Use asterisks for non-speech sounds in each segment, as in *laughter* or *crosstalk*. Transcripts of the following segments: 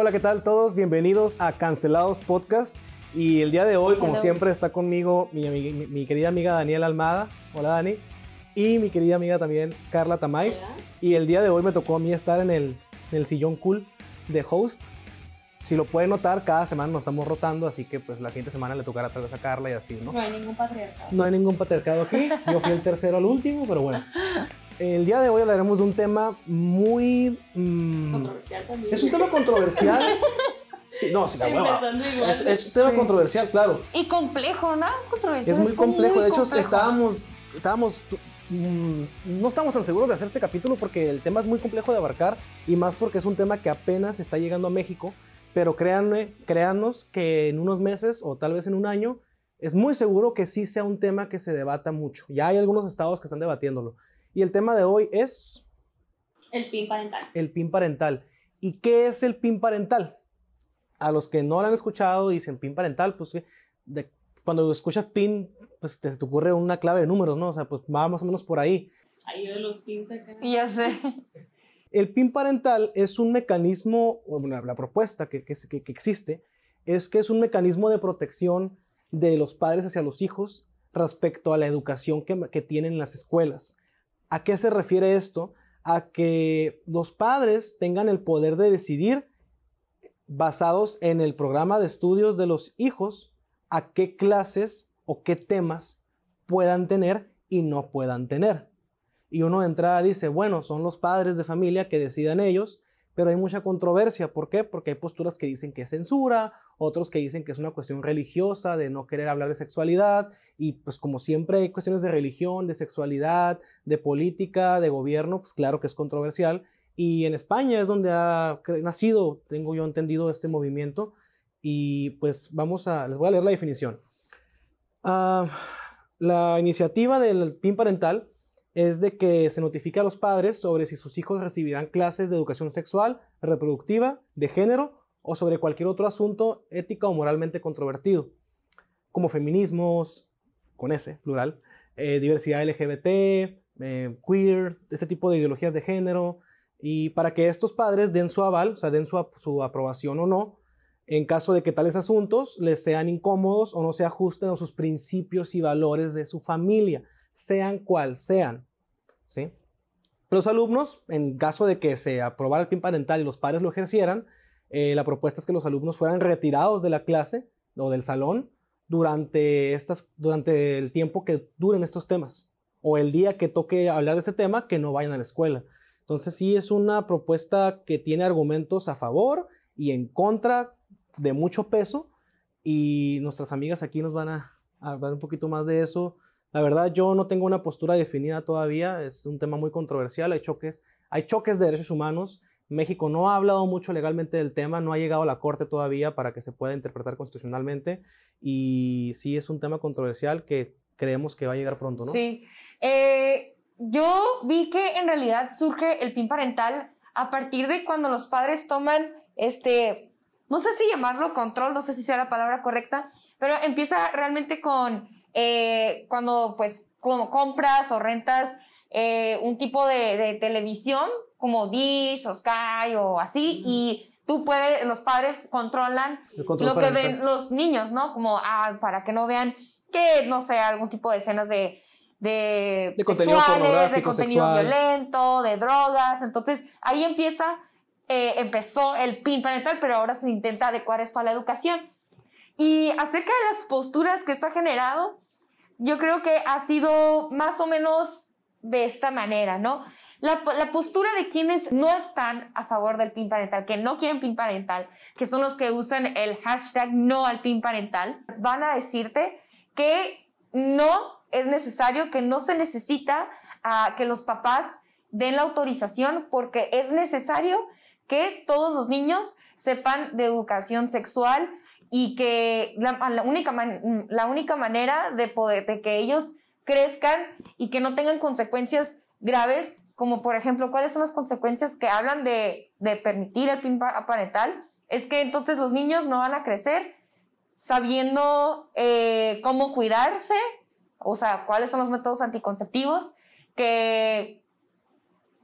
Hola, ¿qué tal todos? Bienvenidos a Cancelados Podcast. Y el día de hoy, como Hello. siempre, está conmigo mi, mi- mi querida amiga Daniela Almada. Hola, Dani. Y mi querida amiga también, Carla Tamay. Y el día de hoy me tocó a mí estar en el, en el sillón cool de host. Si lo pueden notar, cada semana nos estamos rotando, así que pues la siguiente semana le tocará tal vez a Carla y así, ¿no? No hay ningún patriarcado. No hay ningún patriarcado aquí. Yo fui el tercero al último, pero bueno. *laughs* El día de hoy hablaremos de un tema muy... mm, Controversial también. es un tema controversial. *laughs* Sí, no, sí, la hueva. Es, es un tema Sí. controversial, claro. Y complejo, ¿no? Es controversial. Es muy complejo. muy de hecho, complejo. estábamos, estábamos, mm, no estamos tan seguros de hacer este capítulo porque el tema es muy complejo de abarcar y más porque es un tema que apenas está llegando a México. Pero créanme, créannos que en unos meses o tal vez en un año es muy seguro que sí sea un tema que se debata mucho. Ya hay algunos estados que están debatiéndolo. Y el tema de hoy es El PIN parental. el PIN parental. ¿Y qué es el PIN parental? A los que no lo han escuchado dicen PIN parental, pues de- cuando escuchas PIN, pues te, te ocurre una clave de números, ¿no? O sea, pues va más o menos por ahí. Ahí de los pins acá. Ya sé. El PIN parental es un mecanismo, bueno, la propuesta que, que, que- que existe es que es un mecanismo de protección de los padres hacia los hijos respecto a la educación que, que tienen en las escuelas. ¿A qué se refiere esto? A que los padres tengan el poder de decidir, basados en el programa de estudios de los hijos, a qué clases o qué temas puedan tener y no puedan tener. Y uno de entrada dice, bueno, son los padres de familia que decidan ellos, pero hay mucha controversia. ¿Por qué? Porque hay posturas que dicen que es censura, otros que dicen que es una cuestión religiosa, de no querer hablar de sexualidad, y pues como siempre hay cuestiones de religión, de sexualidad, de política, de gobierno, pues claro que es controversial. Y en España es donde ha nacido, tengo yo entendido, este movimiento. Y pues vamos a, les voy a leer la definición. Ah, la iniciativa del PIN parental es de que se notifique a los padres sobre si sus hijos recibirán clases de educación sexual, reproductiva, de género o sobre cualquier otro asunto ética o moralmente controvertido, como feminismos, con ese, plural, eh, diversidad LGBT, eh, queer, este tipo de ideologías de género, y para que estos padres den su aval, o sea, den su, su aprobación o no, en caso de que tales asuntos les sean incómodos o no se ajusten a sus principios y valores de su familia, sean cual sean. ¿sí? Los alumnos, en caso de que se aprobara el PIN parental y los padres lo ejercieran, eh, la propuesta es que los alumnos fueran retirados de la clase o del salón durante, estas, durante el tiempo que duren estos temas o el día que toque hablar de ese tema, que no vayan a la escuela. Entonces sí es una propuesta que tiene argumentos a favor y en contra de mucho peso y nuestras amigas aquí nos van a hablar un poquito más de eso. La verdad yo no tengo una postura definida todavía, es un tema muy controversial, hay choques, hay choques de derechos humanos. México no ha hablado mucho legalmente del tema, no ha llegado a la corte todavía para que se pueda interpretar constitucionalmente y sí es un tema controversial que creemos que va a llegar pronto, ¿no? Sí. Eh, yo vi que en realidad surge el PIN parental a partir de cuando los padres toman este, no sé si llamarlo control, no sé si sea la palabra correcta, pero empieza realmente con eh, cuando pues compras o rentas eh, un tipo de televisión como Dish o Sky o así y tú puedes, los padres controlan control lo que ven los niños, ¿no? Como ah, para que no vean que, no sé, algún tipo de escenas de, de, De contenido sexuales, de contenido sexual. violento, de drogas. Entonces ahí empieza, eh, empezó el PIN parental, pero ahora se intenta adecuar esto a la educación. Y acerca de las posturas que esto ha generado, yo creo que ha sido más o menos de esta manera, ¿no? La, la postura de quienes no están a favor del PIN parental, que no quieren PIN parental, que son los que usan el hashtag no al PIN parental, van a decirte que no es necesario, que no se necesita ah, que los papás den la autorización porque es necesario que todos los niños sepan de educación sexual y que la, única, la única manera de, de que ellos crezcan y que no tengan consecuencias graves, como por ejemplo, cuáles son las consecuencias que hablan de, de permitir el PIN pa- parental, es que entonces los niños no van a crecer sabiendo eh, cómo cuidarse, o sea, cuáles son los métodos anticonceptivos, que,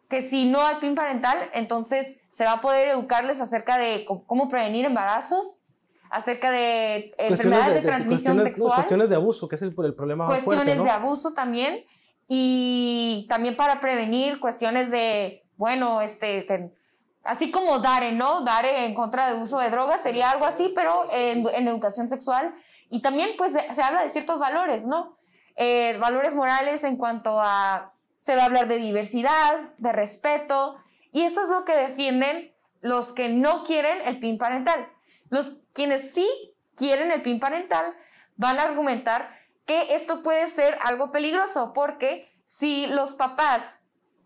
que si no hay PIN parental, entonces se va a poder educarles acerca de cómo cómo prevenir embarazos, acerca de enfermedades de, transmisión cuestiones, no, sexual, cuestiones de abuso, que es el, el problema más cuestiones fuerte, ¿no? de abuso también y también para prevenir cuestiones de, bueno, este, te- así como DARE, ¿no? DARE en contra del uso de drogas sería algo así, pero en, en educación sexual. Y también pues se habla de ciertos valores, ¿no? Eh, valores morales en cuanto a, se va a hablar de diversidad, de respeto, y esto es lo que defienden los que no quieren el PIN parental. Los quienes sí quieren el PIN parental van a argumentar que esto puede ser algo peligroso porque si los papás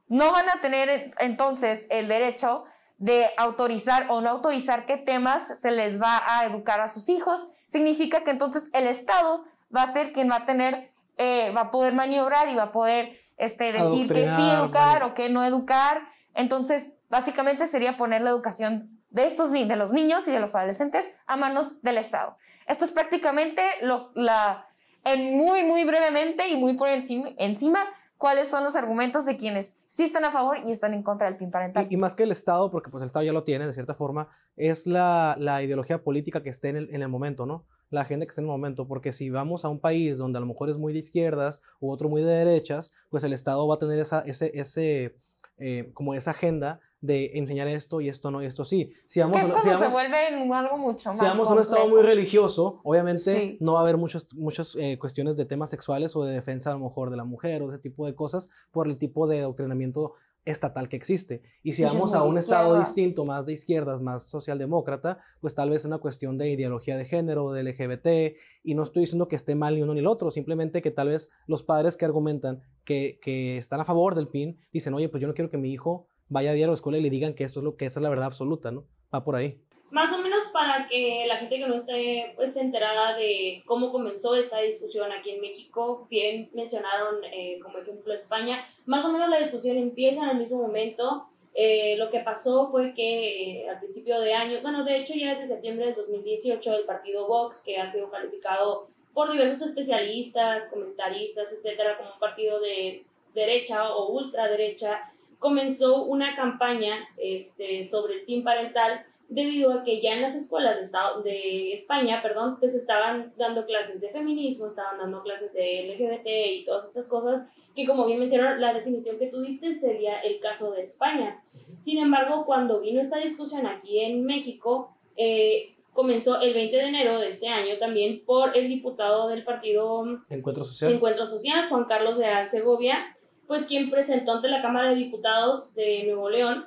no van a tener entonces el derecho de autorizar o no autorizar qué temas se les va a educar a sus hijos, significa que entonces el Estado va a ser quien va a tener, eh, va a poder maniobrar y va a poder este, decir que sí educar o que no educar. Entonces, básicamente sería poner la educación de estos de los niños y de los adolescentes a manos del Estado. Esto es prácticamente lo, la, en muy, muy brevemente y muy por encima, cuáles son los argumentos de quienes sí están a favor y están en contra del PIN parental. Y, y más que el Estado, porque pues el Estado ya lo tiene de cierta forma, es la, la ideología política que esté en el, en el momento, ¿no? La agenda que esté en el momento, porque si vamos a un país donde a lo mejor es muy de izquierdas u otro muy de derechas, pues el Estado va a tener esa, ese, ese, eh, como esa agenda de enseñar esto y esto no y esto sí. Si vamos, es si vamos- se vuelve algo mucho más si vamos a un estado muy religioso, obviamente Sí. no va a haber muchas, muchas eh, cuestiones de temas sexuales o de defensa a lo mejor de la mujer o ese tipo de cosas por el tipo de adoctrinamiento estatal que existe. Y si vamos a un estado distinto, más de izquierdas, más socialdemócrata, pues tal vez es una cuestión de ideología de género, de LGBT, y no estoy diciendo que esté mal ni uno ni el otro, simplemente que tal vez los padres que argumentan que, que están a favor del PIN dicen, oye, pues yo no quiero que mi hijo vaya a diario a la escuela y le digan que esto es lo que esa es la verdad absoluta, ¿no? Va por ahí. Más o menos para que la gente que no esté pues enterada de cómo comenzó esta discusión aquí en México, bien mencionaron eh, como ejemplo España, más o menos la discusión empieza en el mismo momento. Eh, lo que pasó fue que eh, al principio de año, bueno, de hecho ya desde septiembre de 2018 el partido Vox, que ha sido calificado por diversos especialistas, comentaristas, etcétera, como un partido de derecha o ultraderecha, comenzó una campaña este, sobre el PIN parental debido a que ya en las escuelas de, Estado- de España, perdón, pues estaban dando clases de feminismo, estaban dando clases de LGBT y todas estas cosas que como bien mencionaron, la definición que tú diste sería el caso de España. Sin embargo, cuando vino esta discusión aquí en México, eh, comenzó el 20 de enero de este año también por el diputado del partido Encuentro social. Encuentro Social, Juan Carlos de Segovia, pues quien presentó ante la Cámara de Diputados de Nuevo León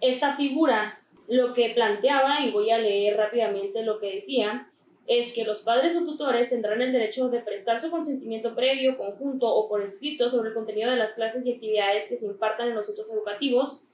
esta figura. Lo que planteaba, y voy a leer rápidamente lo que decía, es que los padres o tutores tendrán el derecho de prestar su consentimiento previo, conjunto o por escrito sobre el contenido de las clases y actividades que se impartan en los centros educativos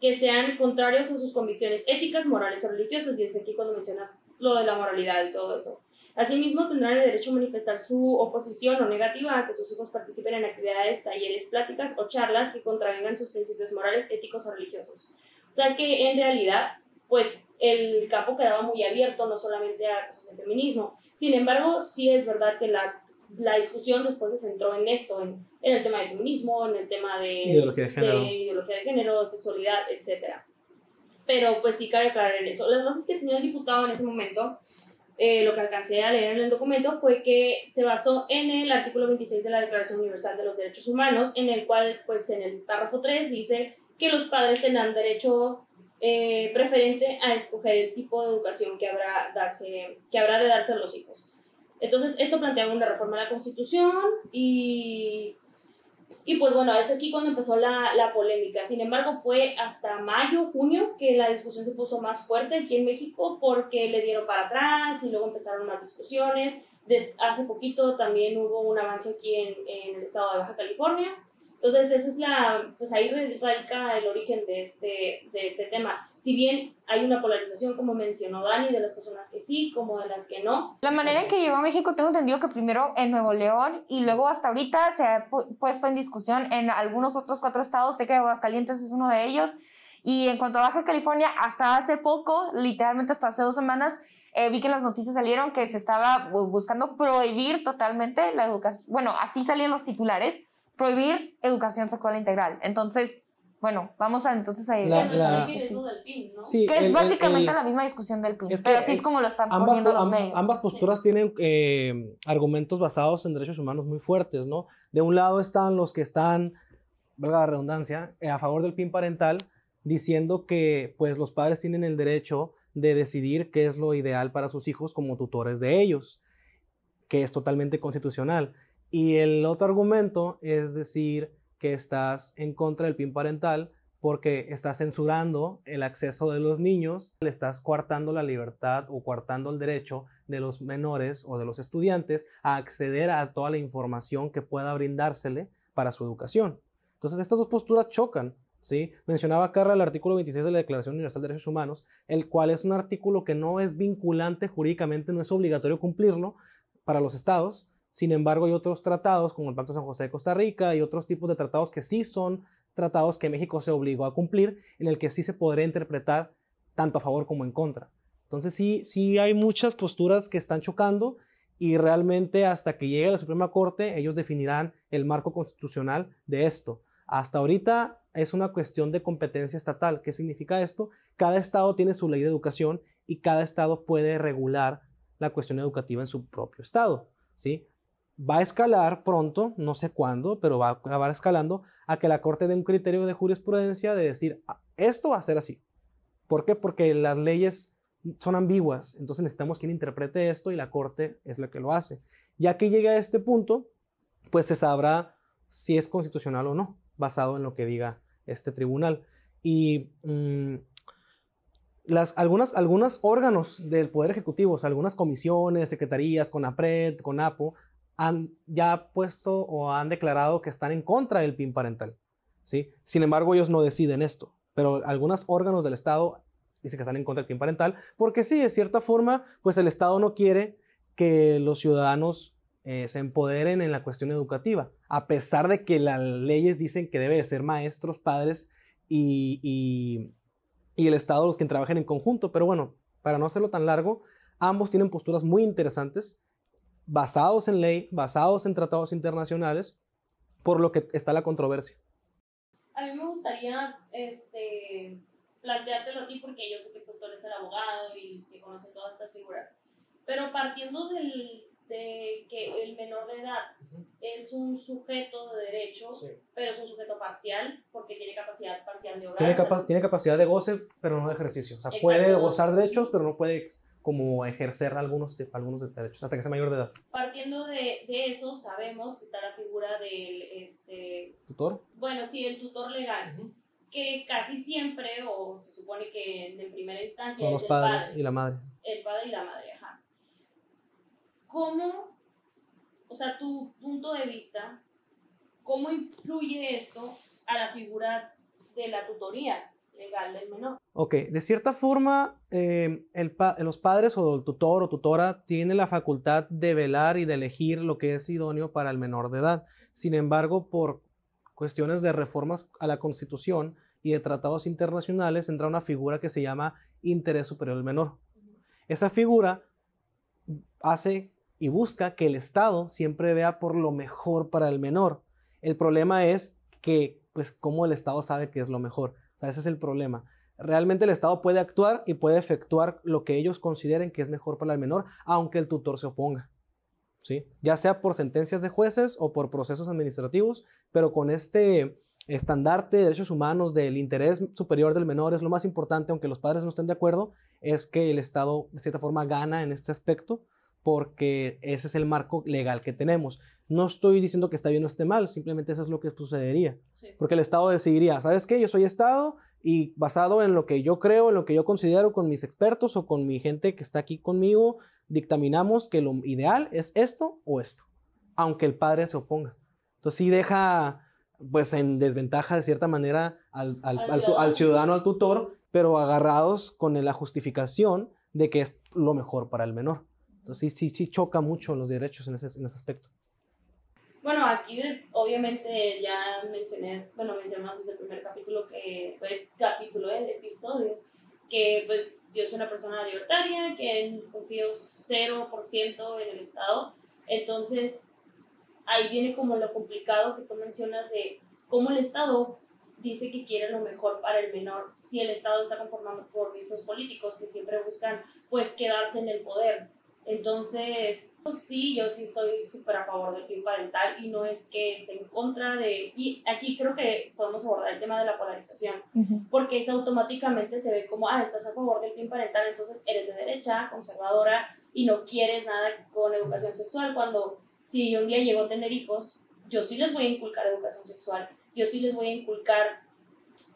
que sean contrarios a sus convicciones éticas, morales o religiosas, y es aquí cuando mencionas lo de la moralidad y todo eso. Asimismo, tendrán el derecho a manifestar su oposición o negativa a que sus hijos participen en actividades, talleres, pláticas o charlas que contravengan sus principios morales, éticos o religiosos. O sea que en realidad, pues el campo quedaba muy abierto, no solamente a cosas de feminismo. Sin embargo, sí es verdad que la, la discusión después se centró en esto, en, en el tema del feminismo, en el tema de Ideología de género. de ideología de género, sexualidad, etc. Pero pues sí cabe aclarar en eso. Las bases que tenía el diputado en ese momento, eh, lo que alcancé a leer en el documento fue que se basó en el artículo 26 de la Declaración Universal de los Derechos Humanos, en el cual pues en el párrafo 3 dice que los padres tendrán derecho eh, preferente a escoger el tipo de educación que habrá, darse, que habrá de darse a los hijos. Entonces, esto planteaba una reforma a la Constitución y, y pues bueno, es aquí cuando empezó la, la polémica. Sin embargo, fue hasta mayo, junio que la discusión se puso más fuerte aquí en México porque le dieron para atrás y luego empezaron más discusiones. Des- hace poquito también hubo un avance aquí en, en el estado de Baja California. Entonces, esa es la, pues ahí radica el origen de este, de este tema. Si bien hay una polarización, como mencionó Dani, de las personas que sí, como de las que no, La manera en que llegó a México, tengo entendido que primero en Nuevo León y luego hasta ahorita se ha pu- puesto en discusión en algunos otros cuatro estados. Sé que Aguascalientes es uno de ellos. Y en cuanto a Baja California, hasta hace poco, literalmente hasta hace dos semanas, eh, vi que las noticias salieron que se estaba bu- buscando prohibir totalmente la educación. Bueno, así salían los titulares, prohibir educación sexual integral. Entonces, Bueno, vamos a entonces a ir. La- la- ¿no? Sí, que es el- el- básicamente el- la misma discusión del PIN, es que, pero así es como lo están ambas, poniendo los am- medios. ambas posturas tienen eh, argumentos basados en derechos humanos muy fuertes, ¿no? De un lado están los que están, valga la redundancia, eh, a favor del PIN parental, diciendo que pues los padres tienen el derecho de decidir qué es lo ideal para sus hijos como tutores de ellos, que es totalmente constitucional. Y el otro argumento es decir que estás en contra del PIN parental porque estás censurando el acceso de los niños, le estás coartando la libertad o coartando el derecho de los menores o de los estudiantes a acceder a toda la información que pueda brindársele para su educación. Entonces, estas dos posturas chocan. ¿sí? Mencionaba Carla el artículo 26 de la Declaración Universal de Derechos Humanos, el cual es un artículo que no es vinculante jurídicamente, no es obligatorio cumplirlo para los estados. Sin embargo, hay otros tratados, como el Pacto San José de Costa Rica y otros tipos de tratados que sí son tratados que México se obligó a cumplir, en el que sí se podría interpretar tanto a favor como en contra. Entonces sí, sí hay muchas posturas que están chocando y realmente hasta que llegue la Suprema Corte ellos definirán el marco constitucional de esto. Hasta ahorita es una cuestión de competencia estatal. ¿Qué significa esto? Cada estado tiene su ley de educación y cada estado puede regular la cuestión educativa en su propio estado, ¿sí? Va a escalar pronto, no sé cuándo, pero va a acabar escalando a que la Corte dé un criterio de jurisprudencia de decir, "Ah, esto va a ser así. ¿Por qué? Porque las leyes son ambiguas, entonces necesitamos quien interprete esto y la Corte es la que lo hace. Ya que llegue a este punto, pues se sabrá si es constitucional o no, basado en lo que diga este tribunal. Y mm, las, algunas, algunos órganos del Poder Ejecutivo, o sea, algunas comisiones, secretarías, CONAPRED, CONAPO, han ya puesto o han declarado que están en contra del PIN parental. ¿sí? Sin embargo, ellos no deciden esto, pero algunos órganos del Estado dicen que están en contra del PIN parental, porque sí, de cierta forma, pues el Estado no quiere que los ciudadanos eh, se empoderen en la cuestión educativa, a pesar de que las leyes dicen que debe de ser maestros, padres y, y, y el Estado los que trabajen en conjunto. Pero bueno, para no hacerlo tan largo, ambos tienen posturas muy interesantes, basados en ley, basados en tratados internacionales, por lo que está la controversia. A mí me gustaría este, planteártelo a ti porque yo sé que pues, tú eres el abogado y que conoces todas estas figuras. Pero partiendo del, de que el menor de edad es un sujeto de derecho, pero es un sujeto parcial porque tiene capacidad parcial de obrar. Tiene, capa- tiene capacidad de goce, pero no de ejercicio. O sea, Exacto. puede gozar derechos, pero no puede como ejercer algunos, de- algunos de derechos hasta que sea mayor de edad. Partiendo de, de eso, sabemos que está la figura del, este, ¿Tutor? bueno, sí, el tutor legal, que casi siempre, o se supone que en primera instancia Son es los el padres padre. y la madre. el padre y la madre, ajá. ¿Cómo, o sea, tu punto de vista, cómo influye esto a la figura de la tutoría legal del menor? Ok, de cierta forma, pa- los padres o el tutor o tutora tienen la facultad de velar y de elegir lo que es idóneo para el menor de edad. Sin embargo, por cuestiones de reformas a la Constitución y de tratados internacionales, entra una figura que se llama interés superior del menor. Esa figura hace y busca que el Estado siempre vea por lo mejor para el menor. El problema es que, pues, cómo el Estado sabe que es lo mejor. Sea, ese es el problema. Realmente el Estado puede actuar y puede efectuar lo que ellos consideren que es mejor para el menor, aunque el tutor se oponga. ¿Sí? Ya sea por sentencias de jueces o por procesos administrativos, pero con este estandarte de derechos humanos del interés superior del menor es lo más importante, aunque los padres no estén de acuerdo, es que el Estado de cierta forma gana en este aspecto porque ese es el marco legal que tenemos. No estoy diciendo que está bien o esté mal, simplemente eso es lo que sucedería. Sí. Porque el Estado decidiría, ¿sabes qué? Yo soy Estado y basado en lo que yo creo, en lo que yo considero con mis expertos o con mi gente que está aquí conmigo, dictaminamos que lo ideal es esto o esto, aunque el padre se oponga. Entonces sí deja pues en desventaja de cierta manera al, ciudadano. al ciudadano, al tutor, pero agarrados con la justificación de que es lo mejor para el menor. Entonces sí, sí, sí choca mucho los derechos en ese, en ese aspecto. Bueno, aquí obviamente ya mencioné, bueno, mencionamos desde el primer capítulo que fue capítulo del episodio, que pues yo soy una persona libertaria, que confío 0% en el Estado, entonces ahí viene como lo complicado que tú mencionas de cómo el Estado dice que quiere lo mejor para el menor si el Estado está conformado por mismos políticos que siempre buscan pues quedarse en el poder. Entonces, pues sí, yo sí estoy súper a favor del PIN parental y no es que esté en contra de... Y aquí creo que podemos abordar el tema de la polarización, porque es automáticamente se ve como, ah, estás a favor del PIN parental, entonces eres de derecha, conservadora y no quieres nada con educación sexual, cuando si yo un día llego a tener hijos, yo sí les voy a inculcar educación sexual, yo sí les voy a inculcar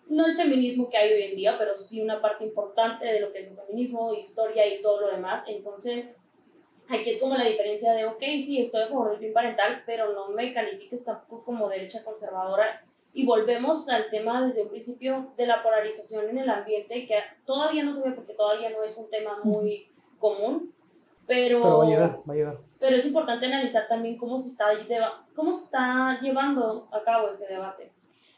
no el feminismo que hay hoy en día, pero sí una parte importante de lo que es el feminismo, historia y todo lo demás. Entonces, Aquí es como la diferencia de, ok, sí, estoy a favor del PIN parental, pero no me califiques tampoco como derecha conservadora. Y volvemos al tema desde un principio de la polarización en el ambiente, que todavía no se ve porque todavía no es un tema muy común, pero, pero va a llegar, va a llegar. Pero es importante analizar también cómo se está, cómo se está llevando a cabo este debate.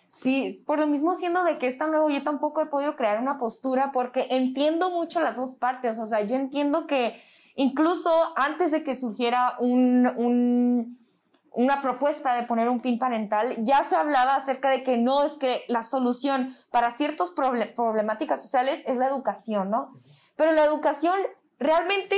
Sí, por lo mismo siendo de que es tan nuevo, yo tampoco he podido crear una postura porque entiendo mucho las dos partes, o sea, yo entiendo que Incluso antes de que surgiera un, una propuesta de poner un PIN parental, ya se hablaba acerca de que no es que la solución para ciertas problemáticas sociales es la educación, ¿no? Pero la educación realmente,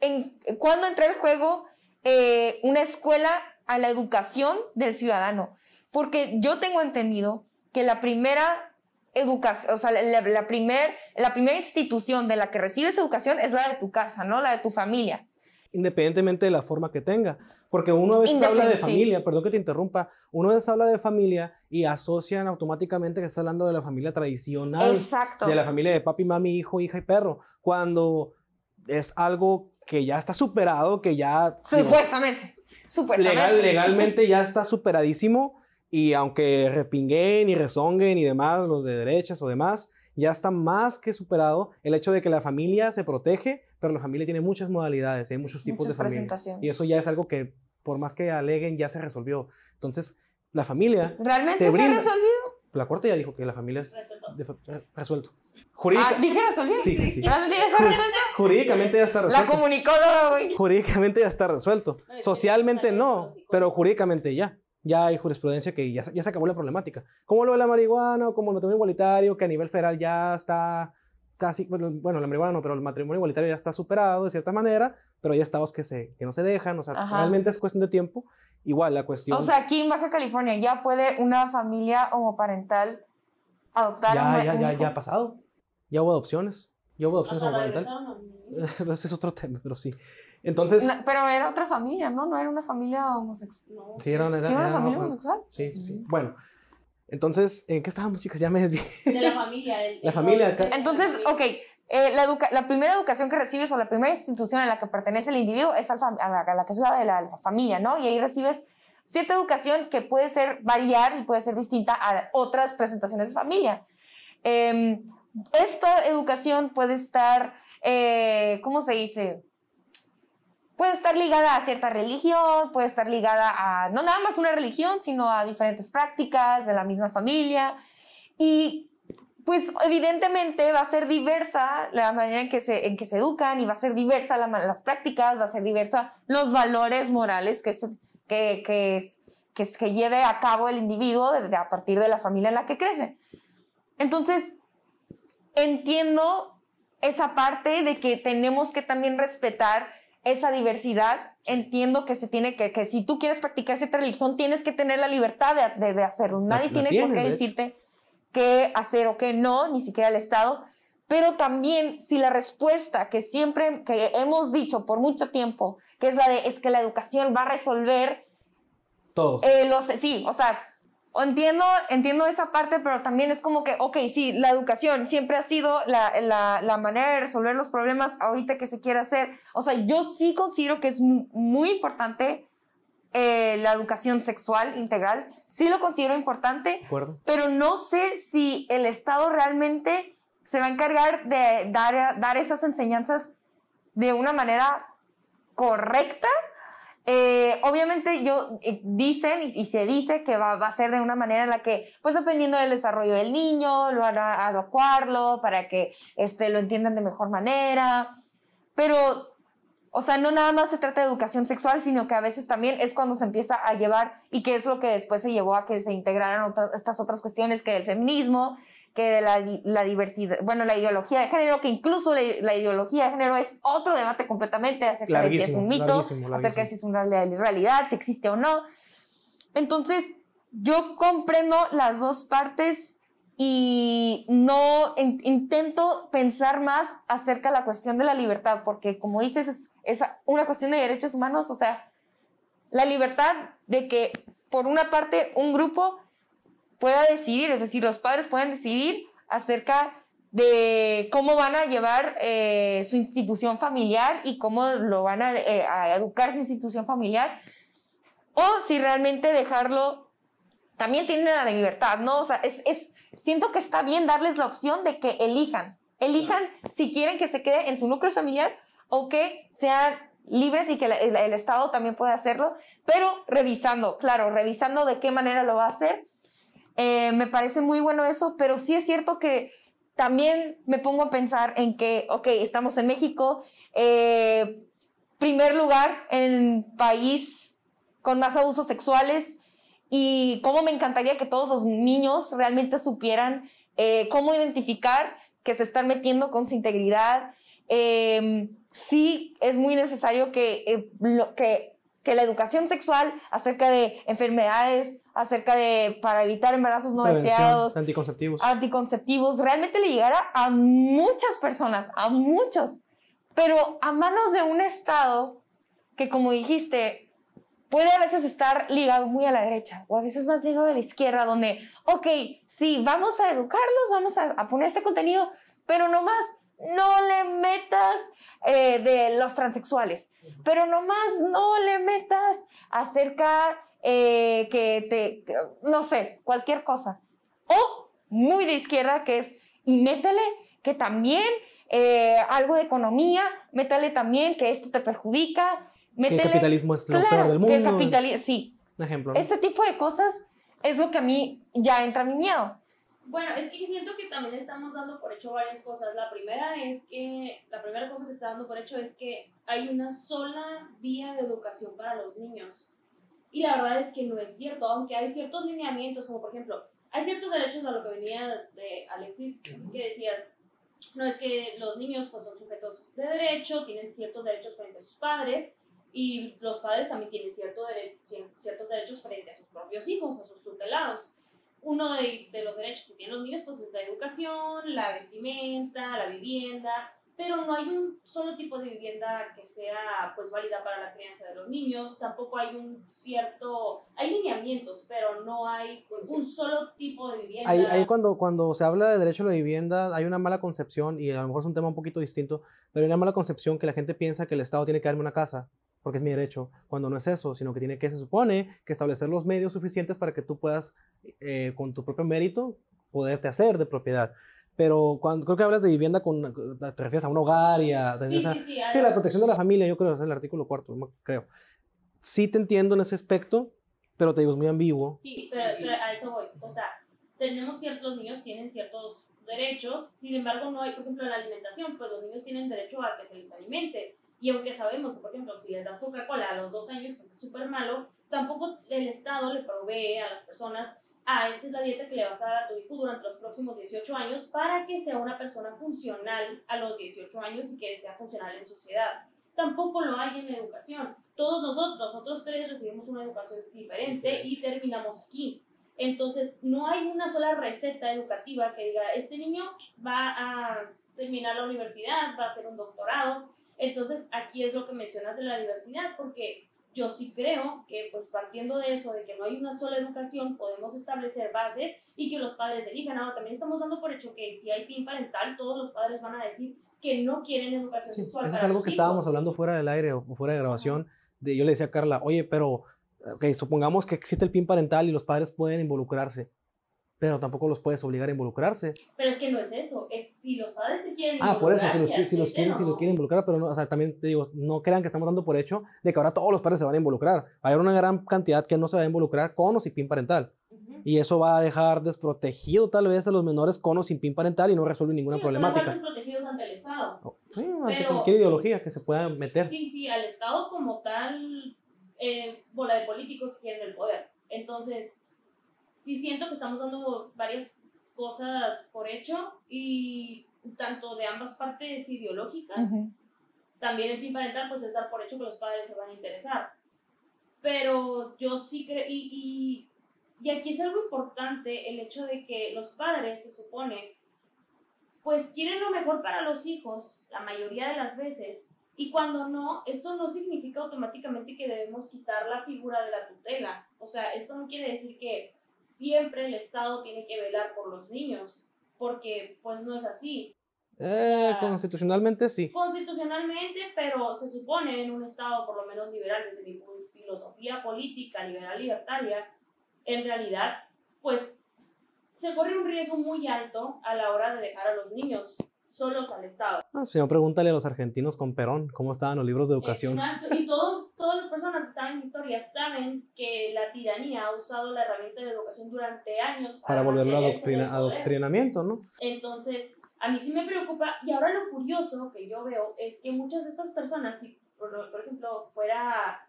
en, ¿cuándo entra en juego eh, una escuela a la educación del ciudadano? Porque yo tengo entendido que la primera educación, o sea, la, la, primer, la primera institución de la que recibes educación es la de tu casa, ¿no? La de tu familia. Independientemente de la forma que tenga. Porque uno a veces habla de familia, perdón que te interrumpa, uno a veces habla de familia y asocian automáticamente que está hablando de la familia tradicional. Exacto. De la familia de papi, mami, hijo, hija y perro. Cuando es algo que ya está superado, que ya... Supuestamente. supuestamente. legalmente ya está superadísimo y aunque repinguen y rezonguen y demás, los de derechas o demás, ya está más que superado el hecho de que la familia se protege, pero la familia tiene muchas modalidades, hay muchos tipos de familia. Y eso ya es algo que, por más que aleguen, ya se resolvió. Entonces, la familia. ¿Realmente se ha resolvido? La corte ya dijo que la familia es resuelto. ah, dije resolvido. Sí, sí, sí. ¿Realmente ya está resuelto? Jurídicamente ya está resuelto. La comunicó, güey. Jurídicamente ya está resuelto. Socialmente no, pero jurídicamente ya ya hay jurisprudencia que ya, ya se acabó la problemática. Como lo de la marihuana o como el matrimonio igualitario, que a nivel federal ya está casi, bueno, la marihuana no, pero el matrimonio igualitario ya está superado de cierta manera, pero hay estados que, se, que no se dejan, o sea, realmente es cuestión de tiempo. Igual la cuestión... O sea, aquí en Baja California ya puede una familia homoparental adoptar ya, un, ya, ya, ya ha pasado. Ya hubo adopciones. Ya hubo adopciones homoparentales. *laughs* Ese es otro tema, pero sí. Entonces. pero era otra familia, ¿no? No era una familia homosexual. sí, era, una, familia homosexual. Sí, sí, sí. Bueno. Entonces, ¿en qué estábamos, chicas? Ya me desvié. De la familia. la familia. Entonces, ok, eh, la, la, primera educación que recibes o la primera institución a la que pertenece el individuo es a la, que es la de la, familia, ¿no? Y ahí recibes cierta educación que puede ser variar y puede ser distinta a otras presentaciones de familia. Em, esta educación puede estar, eh, ¿cómo se dice? Puede estar ligada a cierta religión, puede estar ligada a no nada más una religión, sino a diferentes prácticas de la misma familia. Y pues evidentemente va a ser diversa la manera en que se, en que se educan y va a ser diversa las prácticas, va a ser diversa los valores morales que, que, que, que, que lleve a cabo el individuo a partir de la familia en la que crece. Entonces, entiendo esa parte de que tenemos que también respetar esa diversidad, entiendo que se tiene que, que si tú quieres practicar cierta religión, tienes que tener la libertad de, de, hacerlo. Nadie tiene por qué decirte qué hacer o qué no, ni siquiera el Estado. Pero también si la respuesta que siempre, que hemos dicho por mucho tiempo, que es la de, es que la educación va a resolver todo. Eh, los, sí, o sea, Entiendo, entiendo esa parte, pero también es como que, ok, sí, la educación siempre ha sido la, la, la, manera de resolver los problemas ahorita que se quiere hacer. O sea, yo sí considero que es muy importante eh, la educación sexual integral. Sí lo considero importante, pero no sé si el Estado realmente se va a encargar de dar, dar esas enseñanzas de una manera correcta eh, obviamente yo eh, dicen y, se dice que va, a ser de una manera en la que, pues dependiendo del desarrollo del niño, lo hará adecuarlo para que este, lo entiendan de mejor manera. Pero O sea, no nada más se trata de educación sexual, sino que a veces también es cuando se empieza a llevar y que es lo que después se llevó a que se integraran otras, estas otras cuestiones que el feminismo, que de la, la, diversidad, bueno, la ideología de género, que incluso la, ideología de género es otro debate completamente acerca de si es un mito, acerca de si es una realidad, si existe o no. Entonces, yo comprendo las dos partes y no intento pensar más acerca de la cuestión de la libertad, porque como dices, es, es, una cuestión de derechos humanos, o sea, la libertad de que por una parte un grupo pueda decidir, es decir, los padres pueden decidir acerca de cómo van a llevar eh, su institución familiar y cómo lo van a, eh, a educar su institución familiar, o si realmente dejarlo también tienen la libertad, ¿no? O sea, es, siento que está bien darles la opción de que elijan, elijan si quieren que se quede en su núcleo familiar o que sean libres y que el, Estado también pueda hacerlo, pero revisando, claro, revisando de qué manera lo va a hacer. Eh, me parece muy bueno eso, pero sí es cierto que también me pongo a pensar en que, ok, estamos en México, eh, primer lugar en país con más abusos sexuales, y cómo me encantaría que todos los niños realmente supieran eh, cómo identificar que se están metiendo con su integridad. Em, sí es muy necesario que, que, la educación sexual acerca de enfermedades, acerca de para evitar embarazos no deseados, anticonceptivos. anticonceptivos, realmente le llegara a muchas personas, a muchos, pero a manos de un Estado que, como dijiste, puede a veces estar ligado muy a la derecha o a veces más ligado a la izquierda, donde, ok, sí, vamos a educarlos, vamos a, poner este contenido, pero nomás no le metas eh, de los transexuales, pero nomás no le metas acerca eh, que te, no sé, cualquier cosa. O muy de izquierda, que es, y métele que también eh, algo de economía, métale también que esto te perjudica, el capitalismo es lo peor del mundo. Que el capitalismo, sí. Un ejemplo. Ese tipo de cosas es lo que a mí ya entra mi miedo. Bueno, es que siento que también estamos dando por hecho varias cosas. La primera es que, la primera cosa que está dando por hecho es que hay una sola vía de educación para los niños. Y la verdad es que no es cierto, aunque hay ciertos lineamientos, como por ejemplo, hay ciertos derechos a lo que venía de Alexis, que decías, no es que los niños pues son sujetos de derecho, tienen ciertos derechos frente a sus padres, y los padres también tienen cierto ciertos derechos frente a sus propios hijos, a sus tutelados. Uno de, de, los derechos que tienen los niños pues es la educación, la vestimenta, la vivienda, pero no hay un solo tipo de vivienda que sea pues válida para la crianza de los niños, tampoco hay un cierto, hay lineamientos, pero no hay un solo tipo de vivienda. Ahí, ahí cuando, cuando se habla de derecho a la vivienda hay una mala concepción, y a lo mejor es un tema un poquito distinto, pero hay una mala concepción que la gente piensa que el Estado tiene que darme una casa porque es mi derecho, cuando no es eso, sino que tiene que, se supone, que establecer los medios suficientes para que tú puedas, eh, con tu propio mérito, poderte hacer de propiedad. Pero cuando creo que hablas de vivienda, con, te refieres a un hogar y a... Sí, sí, sí, sí, la protección de la familia, yo creo, es el artículo cuarto, creo. Sí te entiendo en ese aspecto, pero te digo, es muy ambiguo. Sí, pero, pero a eso voy. O sea, tenemos ciertos niños tienen ciertos derechos, sin embargo no hay, por ejemplo, la alimentación, pues los niños tienen derecho a que se les alimente y aunque sabemos que, por ejemplo, si les das Coca-Cola a los dos años, pues es súper malo, tampoco el Estado le provee a las personas, ah, esta es la dieta que le vas a dar a tu hijo durante los próximos 18 años para que sea una persona funcional a los 18 años y que sea funcional en sociedad. Tampoco lo hay en la educación. Todos nosotros, nosotros tres recibimos una educación diferente y terminamos aquí. Entonces, no hay una sola receta educativa que diga, este niño va a terminar la universidad, va a hacer un doctorado, entonces, aquí es lo que mencionas de la diversidad, porque yo sí creo que, pues partiendo de eso, de que no hay una sola educación, podemos establecer bases y que los padres elijan. Ahora, también estamos dando por hecho que si hay PIN parental, todos los padres van a decir que no quieren educación sexual. Eso es algo que estábamos hablando fuera del aire o fuera de grabación. De, yo le decía a Carla, oye, pero, ok, supongamos que existe el PIN parental y los padres pueden involucrarse pero tampoco los puedes obligar a involucrarse. Pero es que no es eso, es si los padres se quieren involucrar. Ah, por eso, si los, si los quieren, si lo quieren involucrar, pero no, o sea, también te digo, no crean que estamos dando por hecho de que ahora todos los padres se van a involucrar. Va a haber una gran cantidad que no se va a involucrar con o sin PIN parental. Y eso va a dejar desprotegido tal vez a los menores con o sin PIN parental y no resuelve ninguna sí, problemática. desprotegidos ante el Estado. Oh, Sí, ante Pero- cualquier ideología que se pueda meter. Sí, sí, al Estado como tal, eh, bola de políticos que tienen el poder. Entonces, sí siento que estamos dando varias cosas por hecho y tanto de ambas partes ideológicas, Ujú. también el PIN parental pues es dar por hecho que los padres se van a interesar. Pero yo sí creo, y, y, y aquí es algo importante el hecho de que los padres se supone pues quieren lo mejor para los hijos la mayoría de las veces y cuando no, esto no significa automáticamente que debemos quitar la figura de la tutela. O sea, esto no quiere decir que siempre el Estado tiene que velar por los niños, porque pues no es así. Eh, constitucionalmente sí. Constitucionalmente, pero se supone en un Estado por lo menos liberal, desde mi filosofía política liberal libertaria, en realidad, pues se corre un riesgo muy alto a la hora de dejar a los niños solos al Estado. Ah, si no, pregúntale a los argentinos con Perón cómo estaban los libros de educación. Exacto, y todos, todas las personas que saben historia saben que la tiranía ha usado la herramienta de educación durante años Para volverlo a adoctrina- adoctrinamiento, ¿no? Entonces, a mí sí me preocupa, y ahora lo curioso que yo veo es que muchas de estas personas, si por, por ejemplo fuera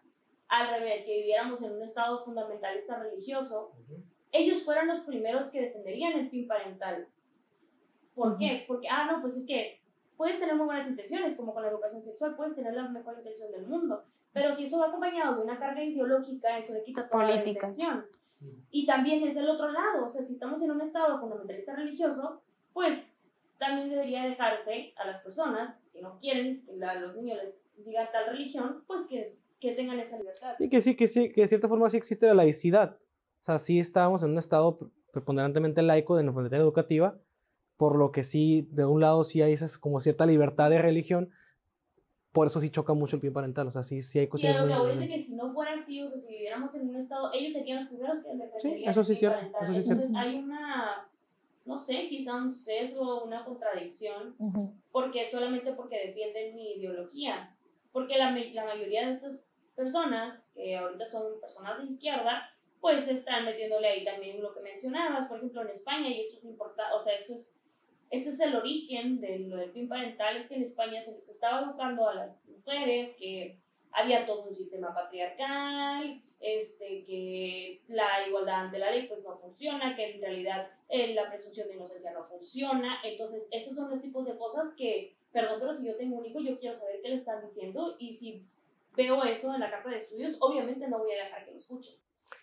al revés, que viviéramos en un estado fundamentalista religioso, ellos fueran los primeros que defenderían el PIN parental. ¿Por qué? Porque, ah, no, pues es que puedes tener muy buenas intenciones, como con la educación sexual, puedes tener la mejor intención del mundo, pero si eso va acompañado de una carga ideológica, eso le quita toda la Política. intención. Y también es del otro lado, o sea, si estamos en un estado fundamentalista religioso, pues también debería dejarse a las personas, si no quieren que la- los niños les digan tal religión, pues que, que tengan esa libertad. Y que sí, que sí, que de cierta forma sí existe la laicidad. O sea, sí estábamos en un estado pre- preponderantemente laico de nuestra educativa, por lo que sí, de un lado sí hay esas como cierta libertad de religión, por eso sí choca mucho el PIN parental. O sea, sí, sí hay Y a cuestiones lo que voy es que si no fuera así, o sea, si viviéramos en un estado, ellos serían los primeros que defenderían eso sí el es cierto, parental. eso sí es Entonces cierto. hay una, no sé, quizá un sesgo, una contradicción, Ujú. porque solamente porque defienden mi ideología. Porque la, la mayoría de estas personas, que ahorita son personas de izquierda, pues están metiéndole ahí también lo que mencionabas, por ejemplo, en España, y esto es importante, o sea, esto es, este es el origen de lo del PIN parental, es que en España se les estaba educando a las mujeres, que había todo un sistema patriarcal, este, que la igualdad ante la ley pues no funciona, que en realidad eh, la presunción de inocencia no funciona, entonces esos son los tipos de cosas que, perdón, pero si yo tengo un hijo, yo quiero saber qué le están diciendo, y si veo eso en la carta de estudios, obviamente no voy a dejar que lo escuchen.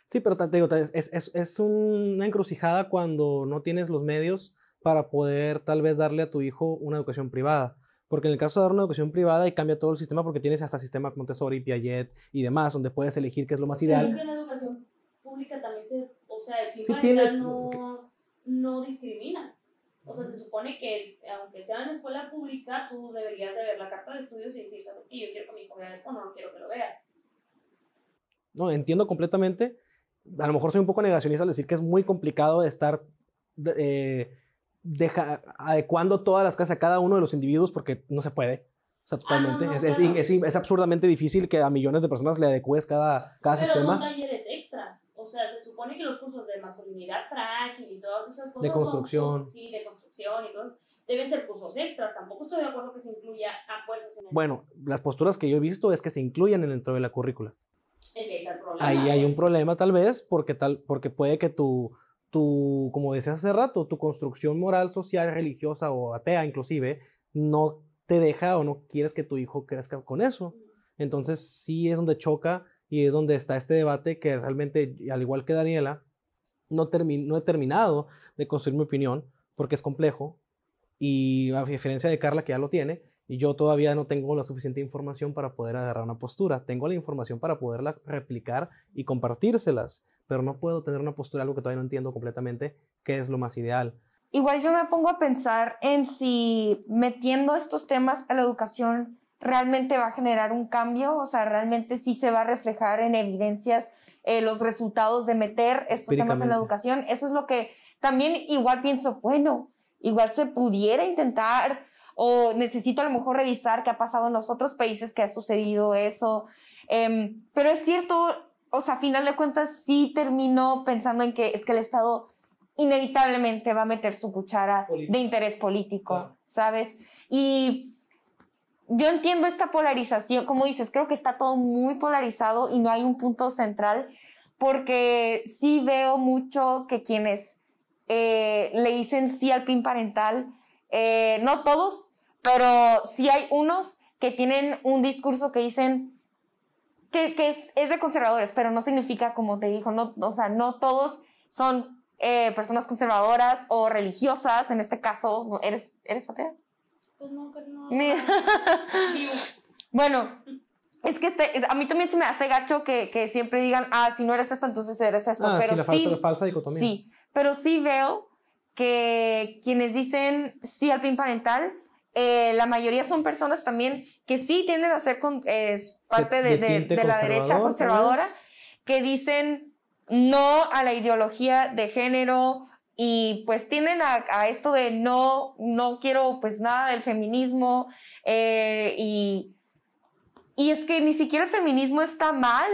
Sí, pero te digo, es, es, es, una encrucijada cuando no tienes los medios para poder tal vez darle a tu hijo una educación privada. Porque en el caso de dar una educación privada y cambia todo el sistema porque tienes hasta sistema Montessori, Piaget y demás, donde puedes elegir qué es lo más Sí, ideal. es que la educación pública también se, o sea, el Sí, clima tienes- no, no discrimina. O sea, se supone que aunque sea en la escuela pública, tú deberías de ver la carta de estudios y decir, ¿sabes qué? Yo quiero que mi hijo vea esto, no, no quiero que lo vea. No, entiendo completamente. A lo mejor soy un poco negacionista al decir que es muy complicado estar eh, deja- adecuando todas las casas a cada uno de los individuos porque no se puede. O sea, Ah, no, totalmente. no, es, es- claro. es- es absurdamente difícil que a millones de personas le adecues cada, cada Pero son sistema. talleres extras. O sea, se supone que los cursos de masculinidad frágil y todas esas cosas. De son- construcción. son- sí, de construcción y todo. Deben ser cursos extras. Tampoco estoy de acuerdo que se incluya a fuerzas en el. Bueno, las posturas que yo he visto es que se incluyan dentro de la currícula. Es ahí está el problema. Ahí hay un problema tal vez porque, tal, porque puede que tu, tu, como decías hace rato, tu construcción moral, social, religiosa o atea inclusive, no te deja o no quieres que tu hijo crezca con eso. Entonces sí es donde choca y es donde está este debate que realmente, al igual que Daniela, no, no he terminado de construir mi opinión porque es complejo y a diferencia de Carla que ya lo tiene, y yo todavía no tengo la suficiente información para poder agarrar una postura. Tengo la información para poderla replicar y compartírselas, pero no puedo tener una postura, algo que todavía no entiendo completamente, qué es lo más ideal. Igual yo me pongo a pensar en si metiendo estos temas a la educación realmente va a generar un cambio, o sea, realmente sí se va a reflejar en evidencias eh, los resultados de meter estos temas en la educación. Eso es lo que también igual pienso, bueno, igual se pudiera intentar o necesito a lo mejor revisar qué ha pasado en los otros países que ha sucedido eso. Em, pero es cierto, o sea, a final de cuentas sí termino pensando en que es que el Estado inevitablemente va a meter su cuchara de interés político. ¿sabes? Y yo entiendo esta polarización, como dices, creo que está todo muy polarizado y no hay un punto central, porque sí veo mucho que quienes eh, le dicen sí al PIN parental, eh, no todos, pero sí hay unos que tienen un discurso que dicen que, que es, es de conservadores, pero no significa, como te dijo, no, o sea, no todos son eh, personas conservadoras o religiosas, en este caso, ¿eres, eres atea? Pues no, que no. *laughs* Bueno, es que este, es- a mí también se me hace gacho que, que siempre digan, ah, si no eres esto, entonces eres esto. Ah, pero sí, la falsa, la falsa dicotomía. Sí, pero sí veo que quienes dicen sí al PIN parental, eh, la mayoría son personas también que sí tienden a ser con- es parte de, de de- tinte de la derecha conservador, conservadora, que dicen no a la ideología de género y pues tienden a, a esto de no, no quiero pues nada del feminismo eh, y, y es que ni siquiera el feminismo está mal.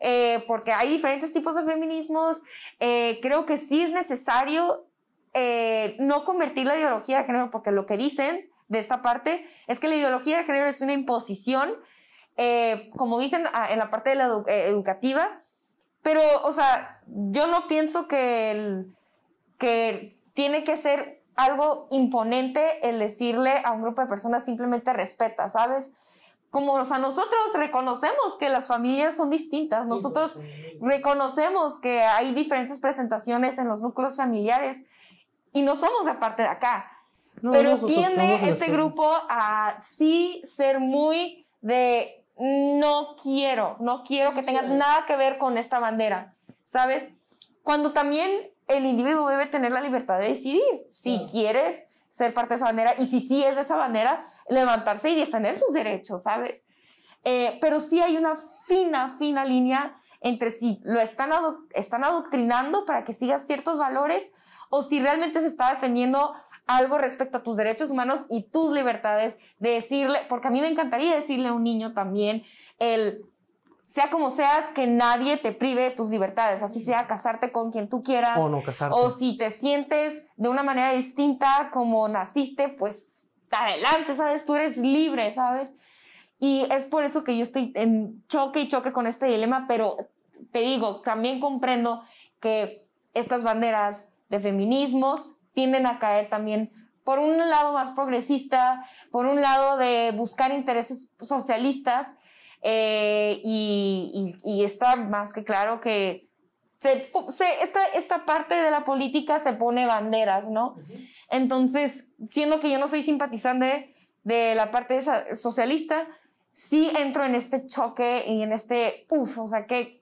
eh, porque hay diferentes tipos de feminismos. Eh, creo que sí es necesario eh, no convertir la ideología de género, porque lo que dicen de esta parte es que la ideología de género es una imposición, eh, como dicen ah, en la parte de la edu- eh, educativa, pero, o sea, yo no pienso que, el- que tiene que ser algo imponente el decirle a un grupo de personas simplemente respeta, ¿sabes? Como, o sea, nosotros reconocemos que las familias son distintas, nosotros reconocemos que hay diferentes presentaciones en los núcleos familiares y no somos de parte de acá. No, Pero tiende en este grupo a sí ser muy de no quiero, no quiero que tengas nada que ver con esta bandera, ¿sabes? Cuando también el individuo debe tener la libertad de decidir si Claro. quiere ser parte de esa bandera y si sí es de esa bandera, levantarse y defender sus derechos, ¿sabes? Eh, pero sí hay una fina, fina línea entre si lo están, ado- están adoctrinando para que sigas ciertos valores o si realmente se está defendiendo algo respecto a tus derechos humanos y tus libertades de decirle, porque a mí me encantaría decirle a un niño también el sea como seas, que nadie te prive de tus libertades, así sea casarte con quien tú quieras, O no casarte. o si te sientes de una manera distinta como naciste, pues adelante, ¿sabes? Tú eres libre, ¿sabes? Y es por eso que yo estoy en choque y choque con este dilema, pero te digo, también comprendo que estas banderas de feminismos tienden a caer también por un lado más progresista, por un lado de buscar intereses socialistas, eh, y, y- y está más que claro que se, se- esta, esta parte de la política se pone banderas, ¿no? Entonces, siendo que yo no soy simpatizante de la parte esa- socialista, sí entro en este choque y en este, uff, o sea, que,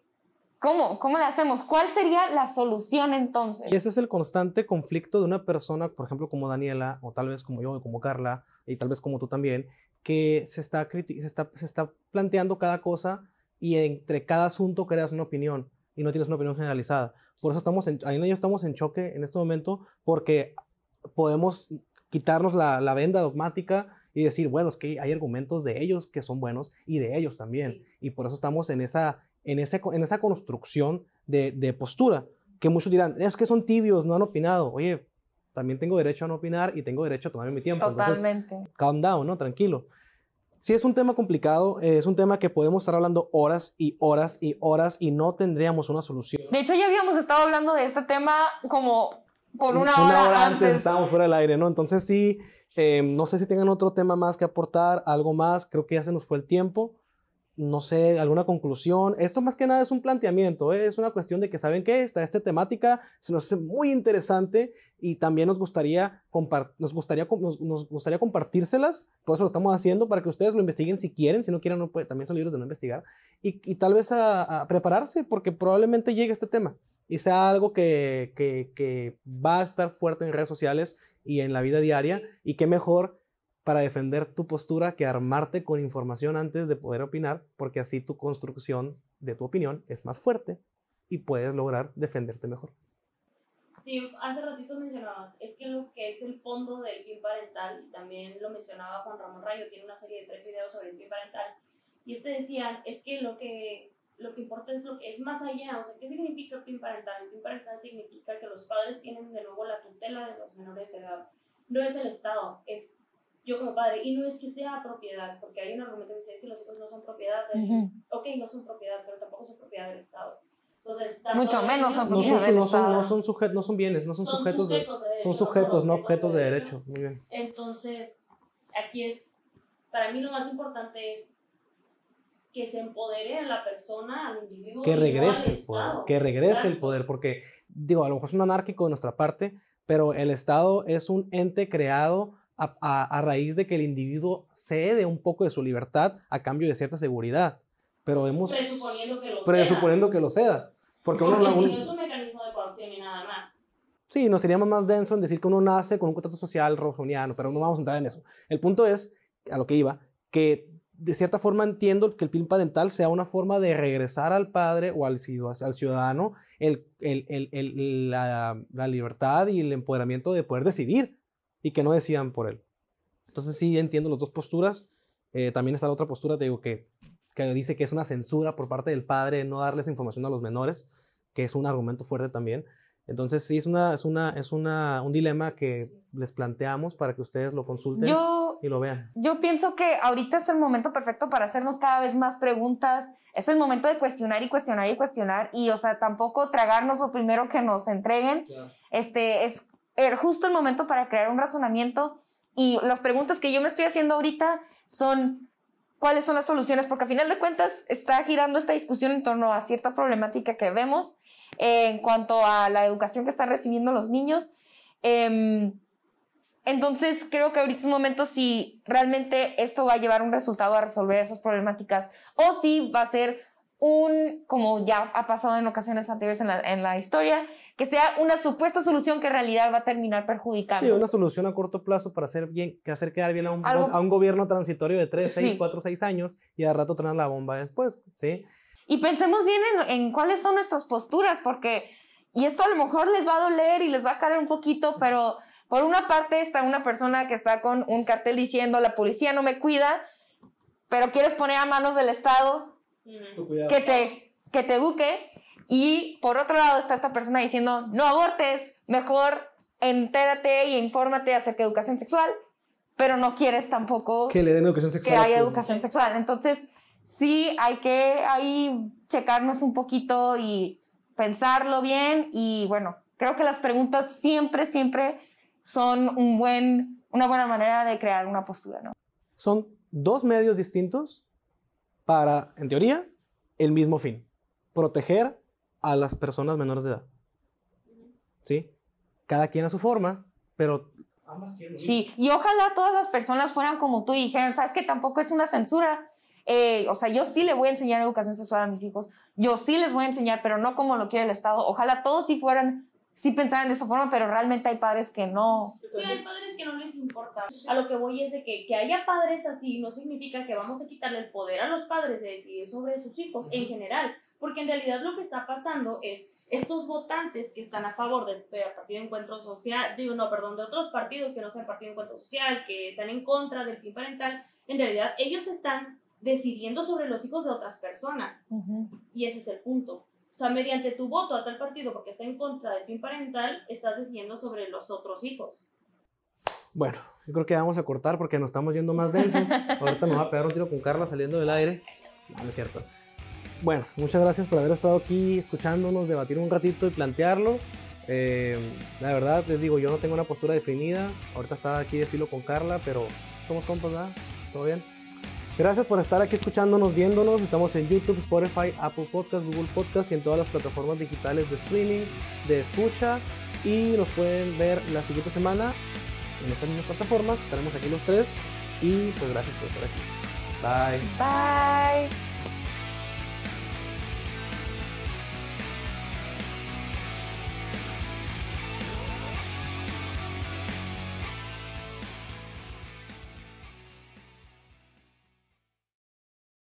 ¿cómo? ¿Cómo le hacemos? ¿Cuál sería la solución entonces? Y ese es el constante conflicto de una persona, por ejemplo, como Daniela, o tal vez como yo, como Carla, y tal vez como tú también, que se está, se está, se está planteando cada cosa y entre cada asunto creas una opinión y no tienes una opinión generalizada. Por eso estamos en, y yo estamos en choque en este momento porque podemos quitarnos la, la venda dogmática y decir, bueno, es que hay argumentos de ellos que son buenos y de ellos también. Y por eso estamos en esa, en ese, en esa construcción de, de postura, que muchos dirán, es que son tibios, no han opinado. Oye, también tengo derecho a no opinar y tengo derecho a tomarme mi tiempo. Entonces, Totalmente. calm down, ¿no? Tranquilo. Sí, es un tema complicado, eh, es un tema que podemos estar hablando horas y horas y horas y no tendríamos una solución. De hecho, ya habíamos estado hablando de este tema como por una, hora, antes. estábamos fuera del aire, ¿no? Entonces sí, eh, no sé si tengan otro tema más que aportar, algo más, creo que ya se nos fue el tiempo. No sé, alguna conclusión. Esto más que nada es un planteamiento, ¿eh? es una cuestión de que, ¿saben qué? Está esta temática, se nos hace muy interesante y también nos gustaría, nos gustaría, nos, gustaría compartírselas, por eso lo estamos haciendo, para que ustedes lo investiguen si quieren, si no quieren, no puede- también son libres de no investigar, y, y tal vez a, a prepararse, porque probablemente llegue este tema y sea algo que, que, que va a estar fuerte en redes sociales y en la vida diaria, y qué mejor para defender tu postura que armarte con información antes de poder opinar, porque así tu construcción de tu opinión es más fuerte y puedes lograr defenderte mejor. Sí, hace ratito mencionabas, es que lo que es el fondo del PIN parental, y también lo mencionaba Juan Ramón Rayo, tiene una serie de tres videos sobre el PIN parental, y este decían, es que lo que lo que importa es lo que es más allá. O sea, ¿qué significa el PIN parental? El PIN parental significa que los padres tienen de nuevo la tutela de los menores de edad. No es el Estado, es yo como padre. Y no es que sea propiedad, porque hay un argumento que dice es que los hijos no son propiedad. Del, Ujú. Ok, no son propiedad, pero tampoco son propiedad del Estado. Entonces, Mucho menos ellos- son No propiedad son, del no, son, Estado. no, son sujet- no son bienes, no son, Son sujetos de, sujetos de derecho, son no sujetos, no objetos de derecho. Muy bien. Entonces, aquí es, para mí lo más importante es que se empodere a la persona, al individuo. Que no regrese el poder, que regrese el Exacto. poder, porque digo, a lo mejor es un anárquico de nuestra parte, pero el Estado es un ente creado a, a- a raíz de que el individuo cede un poco de su libertad a cambio de cierta seguridad. Pero hemos Presuponiendo que lo presuponiendo que lo ceda. Porque uno, no es un mecanismo de coacción y nada más. Sí, nos seríamos más denso en decir que uno nace con un contrato social rosoniano, pero no vamos a entrar en eso. El punto es, a lo que iba, que de cierta forma entiendo que el PIN parental sea una forma de regresar al padre o al, ciu- al ciudadano el, el- el- el- la, la libertad y el empoderamiento de poder decidir y que no decidan por él. Entonces sí entiendo las dos posturas. Eh, también está la otra postura, te digo, que, que dice que es una censura por parte del padre no darles información a los menores, que es un argumento fuerte también. Entonces sí es, una, es, una, es una, un dilema que les planteamos para que ustedes lo consulten Yo, y lo vean. yo pienso que ahorita es el momento perfecto para hacernos cada vez más preguntas. Es el momento de cuestionar y cuestionar y cuestionar. Y, o sea, tampoco tragarnos lo primero que nos entreguen. Este es el- justo el momento para crear un razonamiento. Y las preguntas que yo me estoy haciendo ahorita son cuáles son las soluciones, porque a final de cuentas está girando esta discusión en torno a cierta problemática que vemos en cuanto a la educación que están recibiendo los niños. Em, entonces, creo que ahorita es un momento si realmente esto va a llevar un resultado a resolver esas problemáticas o si va a ser un, como ya ha pasado en ocasiones anteriores en la, en la historia, que sea una supuesta solución que en realidad va a terminar perjudicando. Sí, una solución a corto plazo para hacer, bien, que hacer quedar bien a un, Algo- a un gobierno transitorio de 3, 6, Sí. 4, 6 años y de rato traer la bomba después. ¿sí? Y pensemos bien en, en cuáles son nuestras posturas, porque, y esto a lo mejor les va a doler y les va a caer un poquito, pero por una parte está una persona que está con un cartel diciendo la policía no me cuida, pero quieres poner a manos del Estado Que te, que te eduque. Y por otro lado está esta persona diciendo, no abortes, mejor entérate y infórmate acerca de educación sexual, pero no quieres tampoco Que le den educación que sexual. haya pues. educación sexual. Entonces, sí hay que ahí checarnos un poquito y pensarlo bien. Y bueno, creo que las preguntas siempre, siempre son un buen, una buena manera de crear una postura, ¿no? Son dos medios distintos para, en teoría, el mismo fin. Proteger a las personas menores de edad. ¿Sí? Cada quien a su forma, pero ambas quieren. Sí, y ojalá todas las personas fueran como tú y dijeran, sabes que tampoco es una censura. Eh, o sea, yo sí le voy a enseñar educación sexual a mis hijos, yo sí les voy a enseñar, pero no como lo quiere el Estado. Ojalá todos sí fueran, sí pensaran de esa forma, pero realmente hay padres que no. Sí, hay padres que no les importa. A lo que voy es de que, que haya padres así no significa que vamos a quitarle el poder a los padres de decidir sobre sus hijos en general, porque en realidad lo que está pasando es estos votantes que están a favor del, del Partido de Encuentro Social, digo, no, perdón, de otros partidos que no sean Partido de Encuentro Social, que están en contra del PIN parental, en realidad ellos están decidiendo sobre los hijos de otras personas. Y ese es el punto. O sea, mediante tu voto a tal partido porque está en contra del PIN parental, estás decidiendo sobre los otros hijos. Bueno, yo creo que vamos a cortar porque nos estamos yendo más densos. *laughs* Ahorita nos va a pegar un tiro con Carla saliendo del aire. No, no es cierto. Bueno, muchas gracias por haber estado aquí escuchándonos, debatir un ratito y plantearlo. Eh, la verdad, les digo, yo no tengo una postura definida. Ahorita estaba aquí de filo con Carla, pero somos compas, ¿verdad? ¿Todo bien? Gracias por estar aquí escuchándonos, viéndonos. Estamos en YouTube, Spotify, Apple Podcast, Google Podcast y en todas las plataformas digitales de streaming, de escucha. Y nos pueden ver la siguiente semana en estas mismas plataformas. Estaremos aquí los tres. Y pues gracias por estar aquí. Bye. Bye.